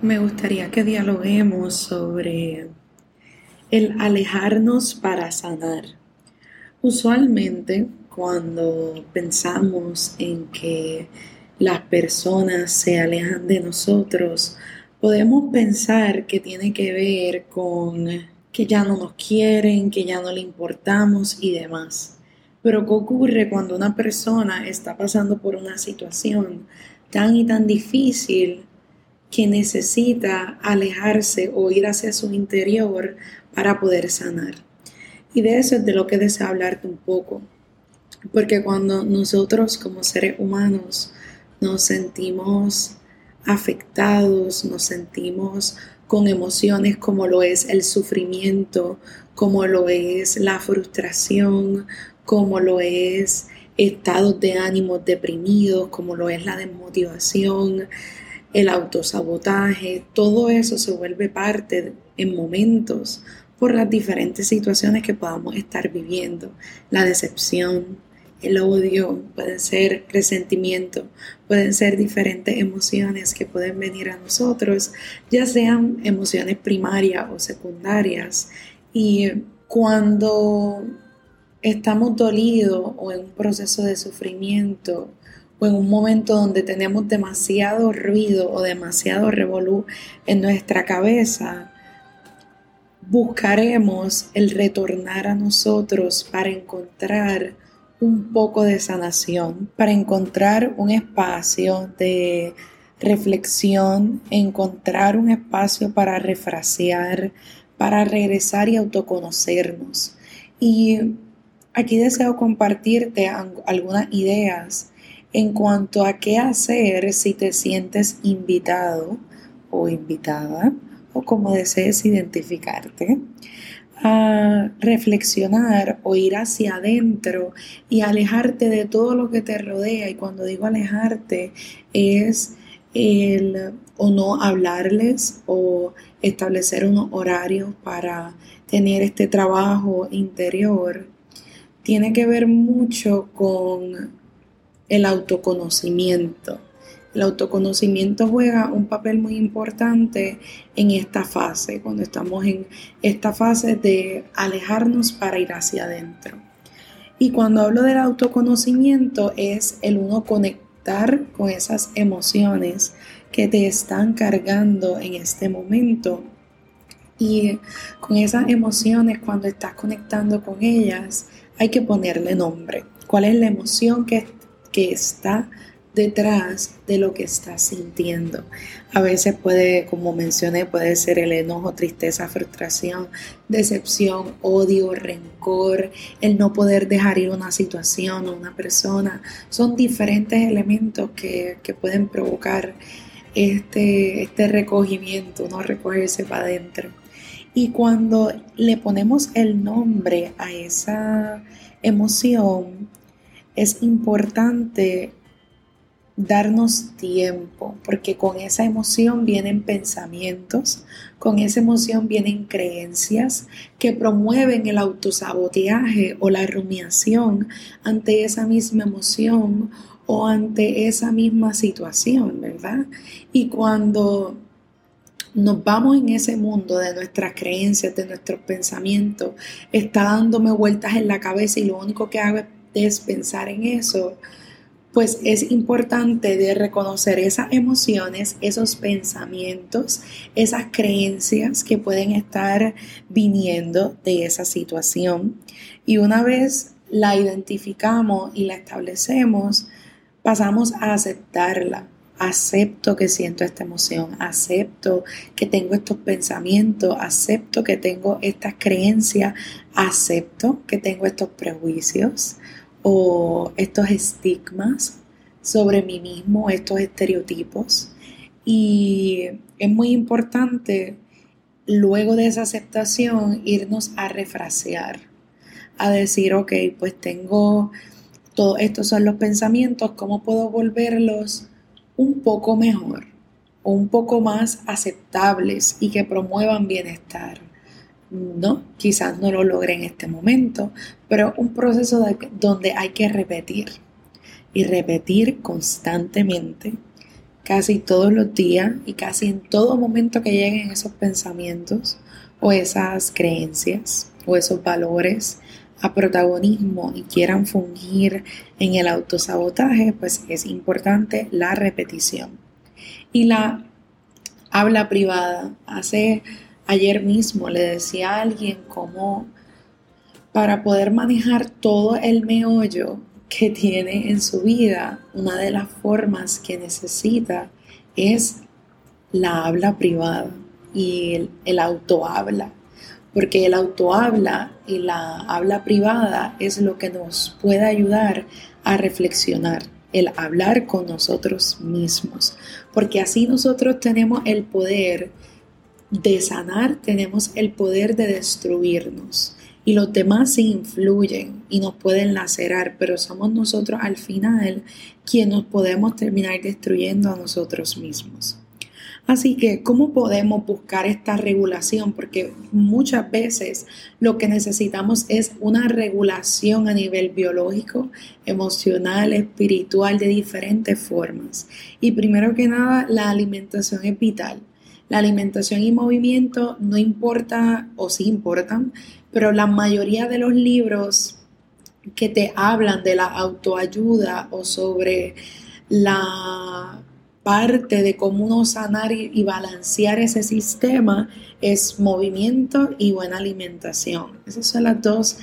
Me gustaría que dialoguemos sobre el alejarnos para sanar. Usualmente cuando pensamos en que las personas se alejan de nosotros, podemos pensar que tiene que ver con que ya no nos quieren, que ya no le importamos y demás. Pero ¿qué ocurre cuando una persona está pasando por una situación tan y tan difícil que necesita alejarse o ir hacia su interior para poder sanar. Y de eso es de lo que deseo hablarte un poco. Porque cuando nosotros como seres humanos nos sentimos afectados, nos sentimos con emociones como lo es el sufrimiento, como lo es la frustración, como lo es estados de ánimo deprimidos, como lo es la desmotivación, el autosabotaje, todo eso se vuelve parte en momentos por las diferentes situaciones que podamos estar viviendo. La decepción, el odio, pueden ser resentimiento, pueden ser diferentes emociones que pueden venir a nosotros, ya sean emociones primarias o secundarias. Y cuando estamos dolidos o en un proceso de sufrimiento o en un momento donde tenemos demasiado ruido o demasiado revolú en nuestra cabeza, buscaremos el retornar a nosotros para encontrar un poco de sanación, para encontrar un espacio de reflexión, encontrar un espacio para refrasear, para regresar y autoconocernos. Y aquí deseo compartirte algunas ideas en cuanto a qué hacer si te sientes invitado o invitada o como desees identificarte a reflexionar o ir hacia adentro y alejarte de todo lo que te rodea. Y cuando digo alejarte es el o no hablarles o establecer unos horarios para tener este trabajo interior. Tiene que ver mucho con el autoconocimiento. El autoconocimiento juega un papel muy importante en esta fase, cuando estamos en esta fase de alejarnos para ir hacia adentro. Y cuando hablo del autoconocimiento es el uno conectar con esas emociones que te están cargando en este momento. Y con esas emociones, cuando estás conectando con ellas, hay que ponerle nombre. ¿Cuál es la emoción que está detrás de lo que estás sintiendo. A veces puede, como mencioné, puede ser el enojo, tristeza, frustración, decepción, odio, rencor, el no poder dejar ir una situación o una persona. Son diferentes elementos que, que pueden provocar este, este recogimiento, no recogerse para adentro. Y cuando le ponemos el nombre a esa emoción, es importante darnos tiempo, porque con esa emoción vienen pensamientos, con esa emoción vienen creencias que promueven el autosaboteaje o la rumiación ante esa misma emoción o ante esa misma situación, ¿verdad? Y cuando nos vamos en ese mundo de nuestras creencias, de nuestros pensamientos, está dándome vueltas en la cabeza y lo único que hago es es pensar en eso, pues es importante de reconocer esas emociones, esos pensamientos, esas creencias que pueden estar viniendo de esa situación. Y una vez la identificamos y la establecemos, pasamos a aceptarla. Acepto que siento esta emoción, acepto que tengo estos pensamientos, acepto que tengo estas creencias, acepto que tengo estos prejuicios, o estos estigmas sobre mí mismo, estos estereotipos. Y es muy importante luego de esa aceptación irnos a refrasear, a decir, ok, pues tengo todos estos son los pensamientos, ¿cómo puedo volverlos un poco mejor o un poco más aceptables y que promuevan bienestar? no, quizás no lo logre en este momento, pero un proceso donde hay que repetir y repetir constantemente casi todos los días y casi en todo momento que lleguen esos pensamientos o esas creencias o esos valores a protagonismo y quieran fungir en el autosabotaje, pues es importante la repetición. Y la habla privada. Hace ayer mismo le decía a alguien cómo para poder manejar todo el meollo que tiene en su vida, una de las formas que necesita es la habla privada y el, el autohabla porque el autohabla y la habla privada es lo que nos puede ayudar a reflexionar, el hablar con nosotros mismos, porque así nosotros tenemos el poder de sanar, tenemos el poder de destruirnos y los demás se influyen y nos pueden lacerar, pero somos nosotros al final quienes nos podemos terminar destruyendo a nosotros mismos. Así que, ¿cómo podemos buscar esta regulación? Porque muchas veces lo que necesitamos es una regulación a nivel biológico, emocional, espiritual, de diferentes formas. Y primero que nada, la alimentación es vital. La alimentación y movimiento no importa o sí importan, pero la mayoría de los libros que te hablan de la autoayuda o sobre la parte de cómo uno sanar y, balancear ese sistema es movimiento y buena alimentación. Esos son los dos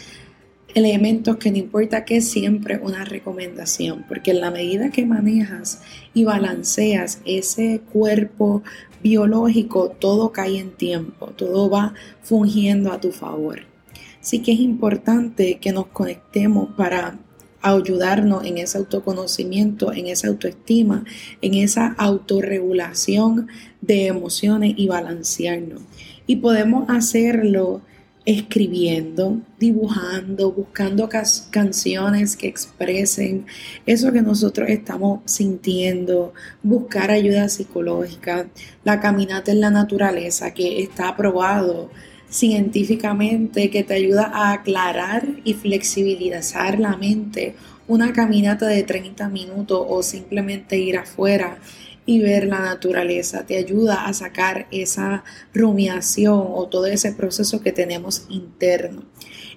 elementos que no importa que es siempre una recomendación, porque en la medida que manejas y balanceas ese cuerpo biológico, todo cae en tiempo, todo va fungiendo a tu favor. Así que es importante que nos conectemos para ayudarnos en ese autoconocimiento, en esa autoestima, en esa autorregulación de emociones y balancearnos. Y podemos hacerlo escribiendo, dibujando, buscando canciones que expresen eso que nosotros estamos sintiendo, buscar ayuda psicológica, la caminata en la naturaleza que está aprobado científicamente que te ayuda a aclarar y flexibilizar la mente. Una caminata de 30 minutos o simplemente ir afuera y ver la naturaleza te ayuda a sacar esa rumiación o todo ese proceso que tenemos interno.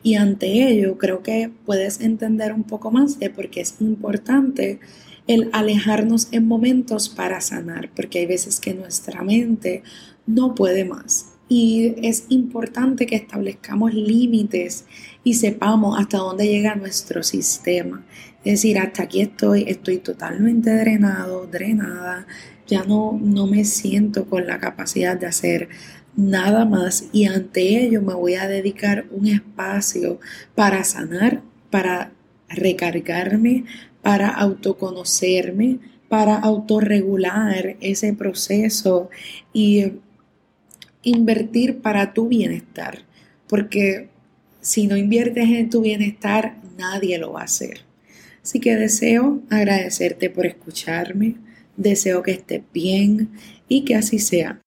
Y ante ello creo que puedes entender un poco más de por qué es importante el alejarnos en momentos para sanar, porque hay veces que nuestra mente no puede más y es importante que establezcamos límites y sepamos hasta dónde llega nuestro sistema. Es decir, hasta aquí estoy, estoy totalmente drenado, drenada, ya no, no me siento con la capacidad de hacer nada más y ante ello me voy a dedicar un espacio para sanar, para recargarme, para autoconocerme, para autorregular ese proceso y invertir para tu bienestar, porque si no inviertes en tu bienestar, nadie lo va a hacer. Así que deseo agradecerte por escucharme, deseo que estés bien y que así sea.